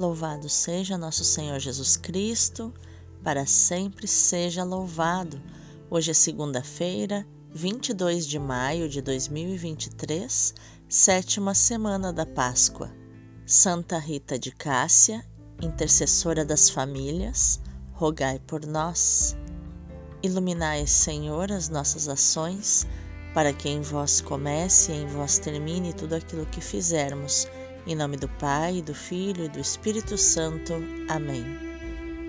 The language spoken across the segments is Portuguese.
Louvado seja nosso Senhor Jesus Cristo, para sempre seja louvado. Hoje é segunda-feira, 22 de maio de 2023, sétima semana da Páscoa. Santa Rita de Cássia, intercessora das famílias, rogai por nós. Iluminai, Senhor, as nossas ações, para que em vós comece e em vós termine tudo aquilo que fizermos em nome do Pai, do Filho e do Espírito Santo. Amém.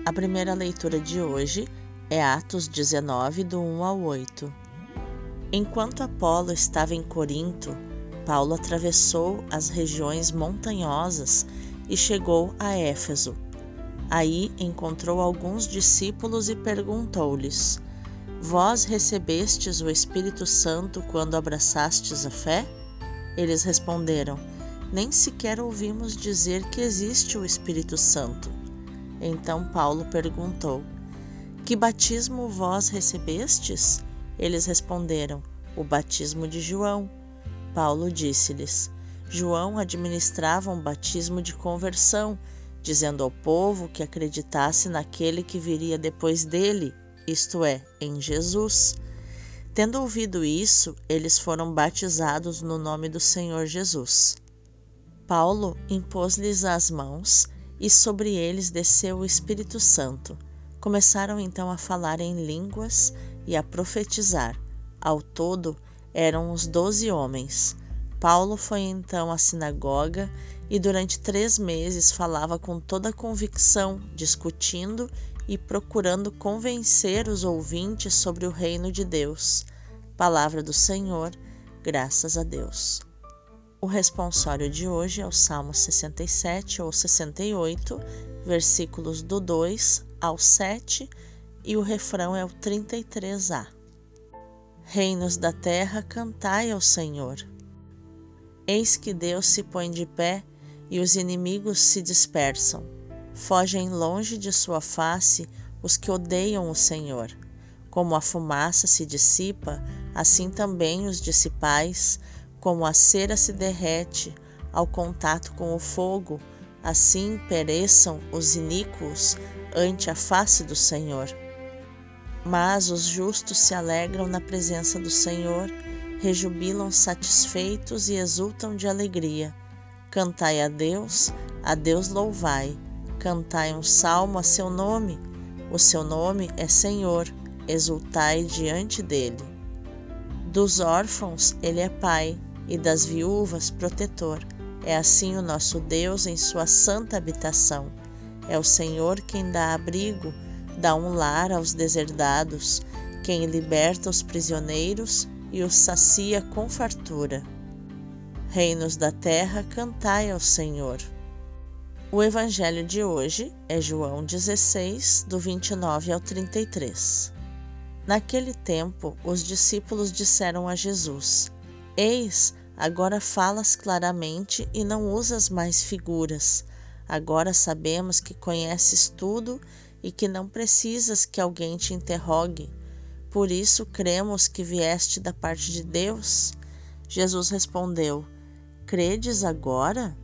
A primeira leitura de hoje é Atos 19, do 1 ao 8. Enquanto Apolo estava em Corinto, Paulo atravessou as regiões montanhosas e chegou a Éfeso. Aí encontrou alguns discípulos e perguntou-lhes: Vós recebestes o Espírito Santo quando abraçastes a fé? Eles responderam: nem sequer ouvimos dizer que existe o Espírito Santo. Então Paulo perguntou: Que batismo vós recebestes? Eles responderam: O batismo de João. Paulo disse-lhes: João administrava um batismo de conversão, dizendo ao povo que acreditasse naquele que viria depois dele, isto é, em Jesus. Tendo ouvido isso, eles foram batizados no nome do Senhor Jesus. Paulo impôs-lhes as mãos e sobre eles desceu o Espírito Santo. Começaram então a falar em línguas e a profetizar. Ao todo eram os doze homens. Paulo foi então à sinagoga e durante três meses falava com toda convicção, discutindo e procurando convencer os ouvintes sobre o reino de Deus. Palavra do Senhor, graças a Deus. O responsório de hoje é o Salmo 67 ou 68, versículos do 2 ao 7, e o refrão é o 33a. Reinos da terra, cantai ao Senhor. Eis que Deus se põe de pé e os inimigos se dispersam. Fogem longe de sua face os que odeiam o Senhor. Como a fumaça se dissipa, assim também os dissipais como a cera se derrete ao contato com o fogo, assim pereçam os iníquos ante a face do Senhor. Mas os justos se alegram na presença do Senhor, rejubilam satisfeitos e exultam de alegria. Cantai a Deus, a Deus louvai, cantai um salmo a seu nome, o seu nome é Senhor, exultai diante dele. Dos órfãos ele é pai, e das viúvas protetor. É assim o nosso Deus em sua santa habitação. É o Senhor quem dá abrigo, dá um lar aos deserdados, quem liberta os prisioneiros e os sacia com fartura. Reinos da terra, cantai ao Senhor. O evangelho de hoje é João 16, do 29 ao 33. Naquele tempo, os discípulos disseram a Jesus: Eis, agora falas claramente e não usas mais figuras. Agora sabemos que conheces tudo e que não precisas que alguém te interrogue. Por isso cremos que vieste da parte de Deus. Jesus respondeu: Credes agora?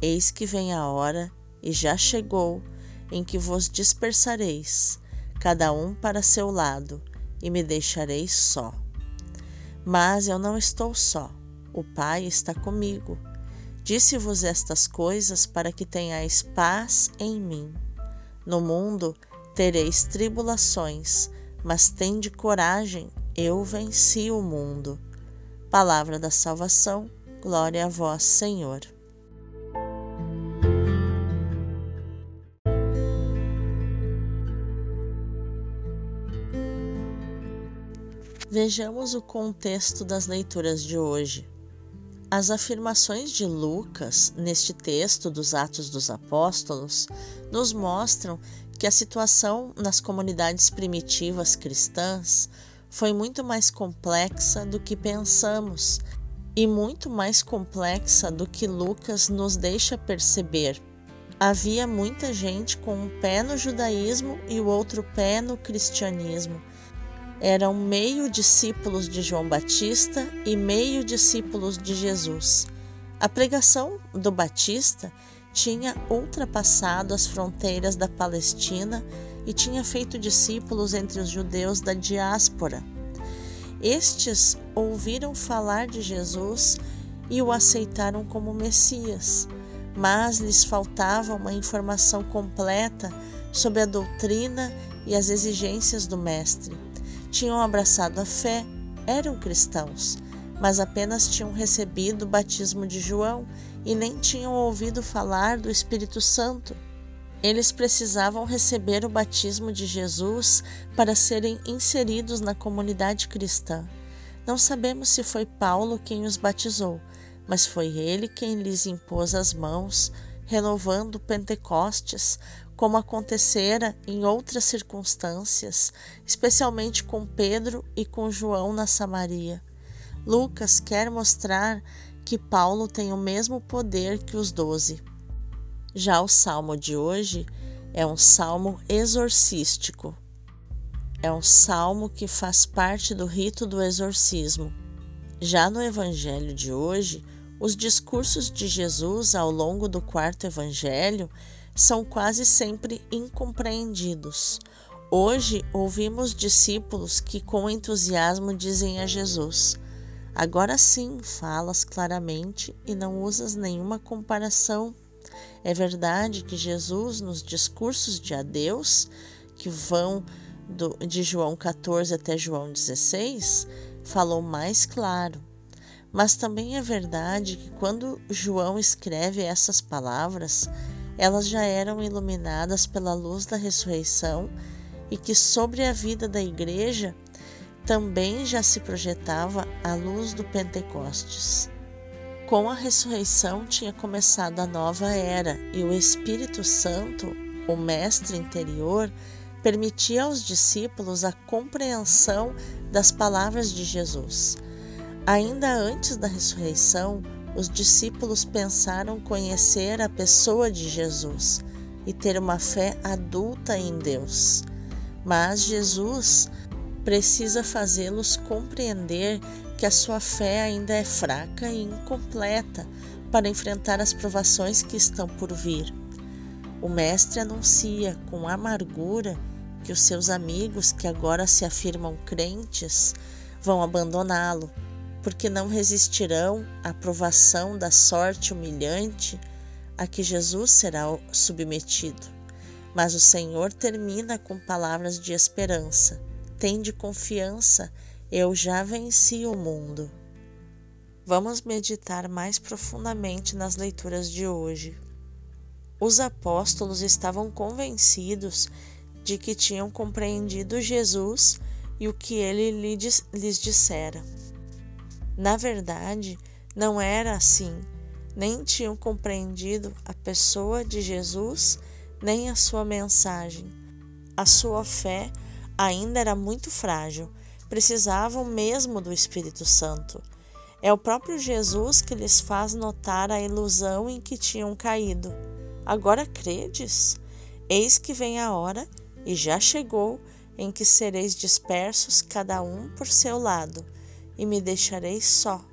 Eis que vem a hora, e já chegou, em que vos dispersareis, cada um para seu lado, e me deixareis só. Mas eu não estou só, o Pai está comigo. Disse-vos estas coisas para que tenhais paz em mim. No mundo tereis tribulações, mas tende coragem, eu venci o mundo. Palavra da salvação, glória a vós, Senhor. Vejamos o contexto das leituras de hoje. As afirmações de Lucas neste texto dos Atos dos Apóstolos nos mostram que a situação nas comunidades primitivas cristãs foi muito mais complexa do que pensamos e muito mais complexa do que Lucas nos deixa perceber. Havia muita gente com um pé no judaísmo e o outro pé no cristianismo eram meio discípulos de João Batista e meio discípulos de Jesus. A pregação do Batista tinha ultrapassado as fronteiras da Palestina e tinha feito discípulos entre os judeus da diáspora. Estes ouviram falar de Jesus e o aceitaram como Messias, mas lhes faltava uma informação completa sobre a doutrina e as exigências do Mestre. Tinham abraçado a fé, eram cristãos, mas apenas tinham recebido o batismo de João e nem tinham ouvido falar do Espírito Santo. Eles precisavam receber o batismo de Jesus para serem inseridos na comunidade cristã. Não sabemos se foi Paulo quem os batizou, mas foi ele quem lhes impôs as mãos, renovando Pentecostes, como acontecera em outras circunstâncias, especialmente com Pedro e com João na Samaria. Lucas quer mostrar que Paulo tem o mesmo poder que os doze. Já o salmo de hoje é um salmo exorcístico. É um salmo que faz parte do rito do exorcismo. Já no evangelho de hoje, os discursos de Jesus ao longo do quarto evangelho são quase sempre incompreendidos. Hoje ouvimos discípulos que com entusiasmo dizem a Jesus: Agora sim, falas claramente e não usas nenhuma comparação. É verdade que Jesus, nos discursos de adeus, que vão do, de João 14 até João 16, falou mais claro. Mas também é verdade que quando João escreve essas palavras, elas já eram iluminadas pela luz da ressurreição e que sobre a vida da igreja também já se projetava a luz do Pentecostes. Com a ressurreição tinha começado a nova era e o Espírito Santo, o Mestre interior, permitia aos discípulos a compreensão das palavras de Jesus. Ainda antes da ressurreição, os discípulos pensaram conhecer a pessoa de Jesus e ter uma fé adulta em Deus. Mas Jesus precisa fazê-los compreender que a sua fé ainda é fraca e incompleta para enfrentar as provações que estão por vir. O Mestre anuncia com amargura que os seus amigos, que agora se afirmam crentes, vão abandoná-lo, porque não resistirão à provação da sorte humilhante a que Jesus será submetido. Mas o Senhor termina com palavras de esperança Tende confiança, eu já venci o mundo. Vamos meditar mais profundamente nas leituras de hoje. Os apóstolos estavam convencidos de que tinham compreendido Jesus e o que ele lhes dissera. Na verdade, não era assim, nem tinham compreendido a pessoa de Jesus nem a sua mensagem. A sua fé ainda era muito frágil, precisavam mesmo do Espírito Santo. É o próprio Jesus que lhes faz notar a ilusão em que tinham caído. Agora credes? Eis que vem a hora, e já chegou, em que sereis dispersos, cada um por seu lado, e me deixareis só.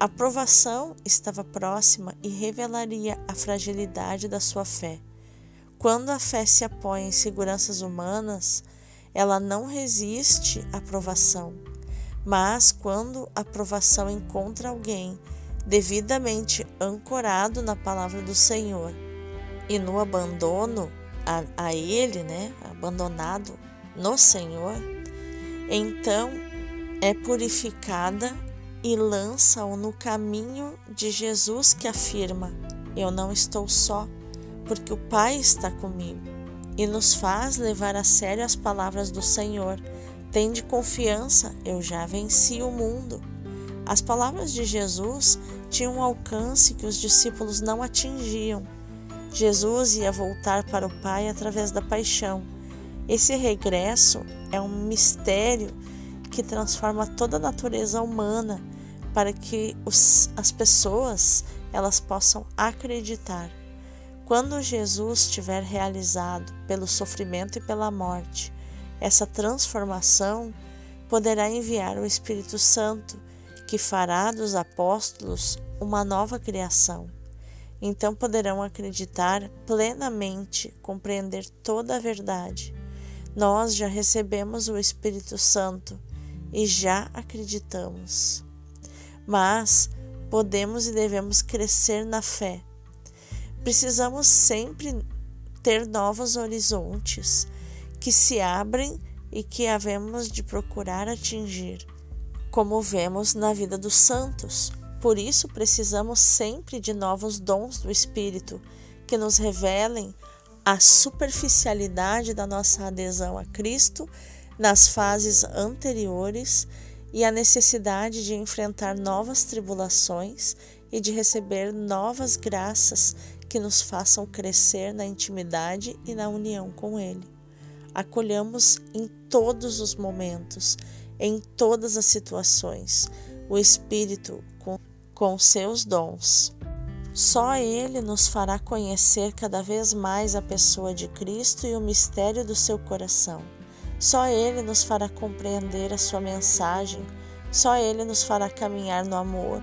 A provação estava próxima e revelaria a fragilidade da sua fé. Quando a fé se apoia em seguranças humanas, ela não resiste à provação. Mas quando a provação encontra alguém devidamente ancorado na palavra do Senhor e no abandono a, a Ele, né, abandonado no Senhor, então é purificada e lança-o no caminho de Jesus que afirma: Eu não estou só, porque o Pai está comigo e nos faz levar a sério as palavras do Senhor. Tende confiança, eu já venci o mundo. As palavras de Jesus tinham um alcance que os discípulos não atingiam. Jesus ia voltar para o Pai através da paixão. Esse regresso é um mistério que transforma toda a natureza humana para que os, as pessoas elas possam acreditar. Quando Jesus tiver realizado pelo sofrimento e pela morte essa transformação, poderá enviar o Espírito Santo, que fará dos apóstolos uma nova criação. Então poderão acreditar plenamente, compreender toda a verdade. Nós já recebemos o Espírito Santo e já acreditamos. Mas podemos e devemos crescer na fé. Precisamos sempre ter novos horizontes que se abrem e que havemos de procurar atingir, como vemos na vida dos santos. Por isso, precisamos sempre de novos dons do Espírito que nos revelem a superficialidade da nossa adesão a Cristo nas fases anteriores e a necessidade de enfrentar novas tribulações e de receber novas graças que nos façam crescer na intimidade e na união com Ele. Acolhamos em todos os momentos, em todas as situações, o Espírito com, com seus dons. Só Ele nos fará conhecer cada vez mais a pessoa de Cristo e o mistério do seu coração. Só Ele nos fará compreender a sua mensagem, só Ele nos fará caminhar no amor,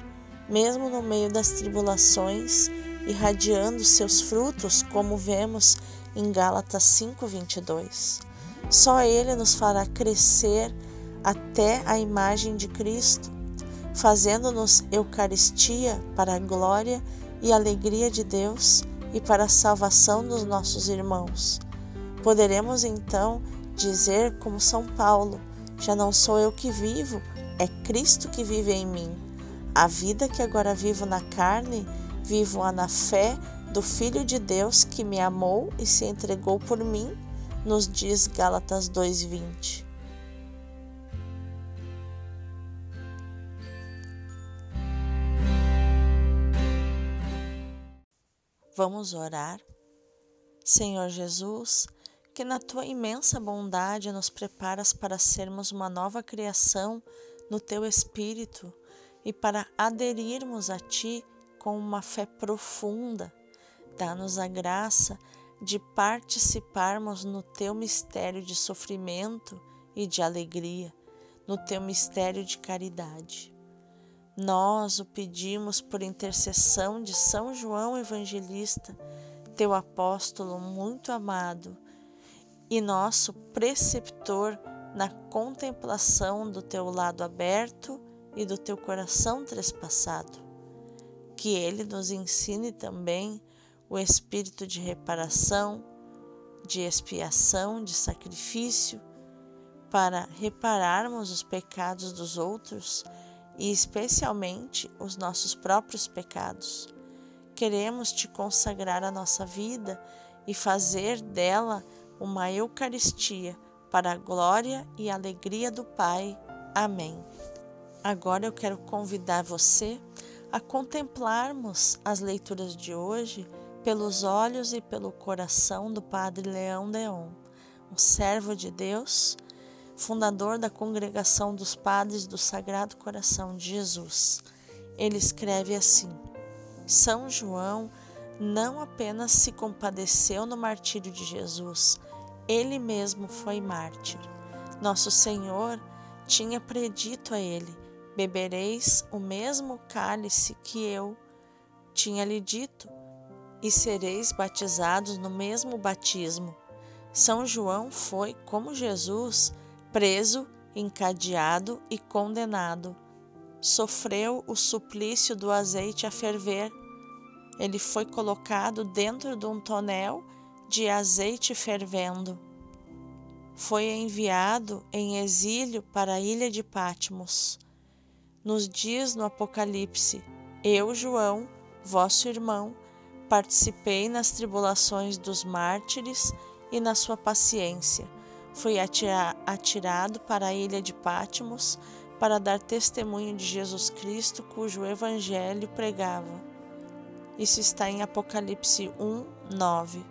mesmo no meio das tribulações, irradiando seus frutos, como vemos em Gálatas 5:22. Só ele nos fará crescer até a imagem de Cristo, fazendo-nos Eucaristia para a glória e alegria de Deus e para a salvação dos nossos irmãos. Poderemos então dizer, como São Paulo: Já não sou eu que vivo, é Cristo que vive em mim. A vida que agora vivo na carne, vivo-a na fé do Filho de Deus que me amou e se entregou por mim, nos diz Gálatas 2:20. Vamos orar. Senhor Jesus, que na tua imensa bondade nos preparas para sermos uma nova criação no teu espírito e para aderirmos a ti com uma fé profunda Dá-nos a graça de participarmos no teu mistério de sofrimento e de alegria, no teu mistério de caridade. Nós o pedimos por intercessão de São João Evangelista, teu apóstolo muito amado e nosso preceptor na contemplação do teu lado aberto e do teu coração trespassado. Que ele nos ensine também o espírito de reparação, de expiação, de sacrifício, para repararmos os pecados dos outros e especialmente os nossos próprios pecados. Queremos te consagrar a nossa vida e fazer dela uma Eucaristia para a glória e alegria do Pai. Amém. Agora eu quero convidar você a contemplarmos as leituras de hoje pelos olhos e pelo coração do Padre Leão Deon, um servo de Deus, fundador da Congregação dos Padres do Sagrado Coração de Jesus. Ele escreve assim: São João não apenas se compadeceu no martírio de Jesus, ele mesmo foi mártir. Nosso Senhor tinha predito a ele: bebereis o mesmo cálice que eu tinha lhe dito e sereis batizados no mesmo batismo. São João foi, como Jesus, preso, encadeado e condenado. Sofreu o suplício do azeite a ferver. Ele foi colocado dentro de um tonel de azeite fervendo. Foi enviado em exílio para a ilha de Patmos. Nos diz no Apocalipse: Eu, João, vosso irmão, Participei nas tribulações dos mártires e na sua paciência. Fui atirado para a ilha de Pátimos para dar testemunho de Jesus Cristo, cujo evangelho pregava. Isso está em Apocalipse 1, 9.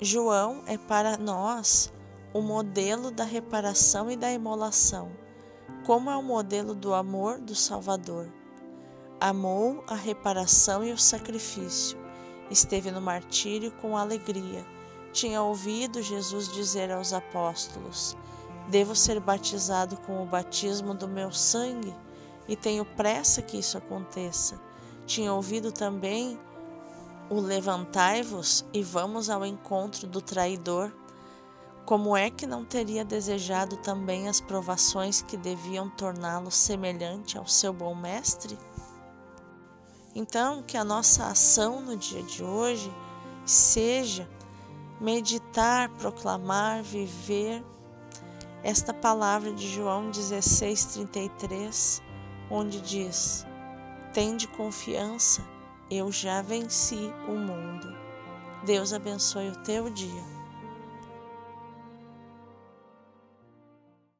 João é para nós o modelo da reparação e da imolação, como é o modelo do amor do Salvador. Amou a reparação e o sacrifício Esteve no martírio com alegria. Tinha ouvido Jesus dizer aos apóstolos: Devo ser batizado com o batismo do meu sangue e tenho pressa que isso aconteça. Tinha ouvido também o levantai-vos e vamos ao encontro do traidor, como é que não teria desejado também as provações que deviam torná-lo semelhante ao seu bom mestre? Então, que a nossa ação no dia de hoje seja meditar, proclamar, viver esta palavra de João 16:33, onde diz: Tende confiança, eu já venci o mundo. Deus abençoe o teu dia.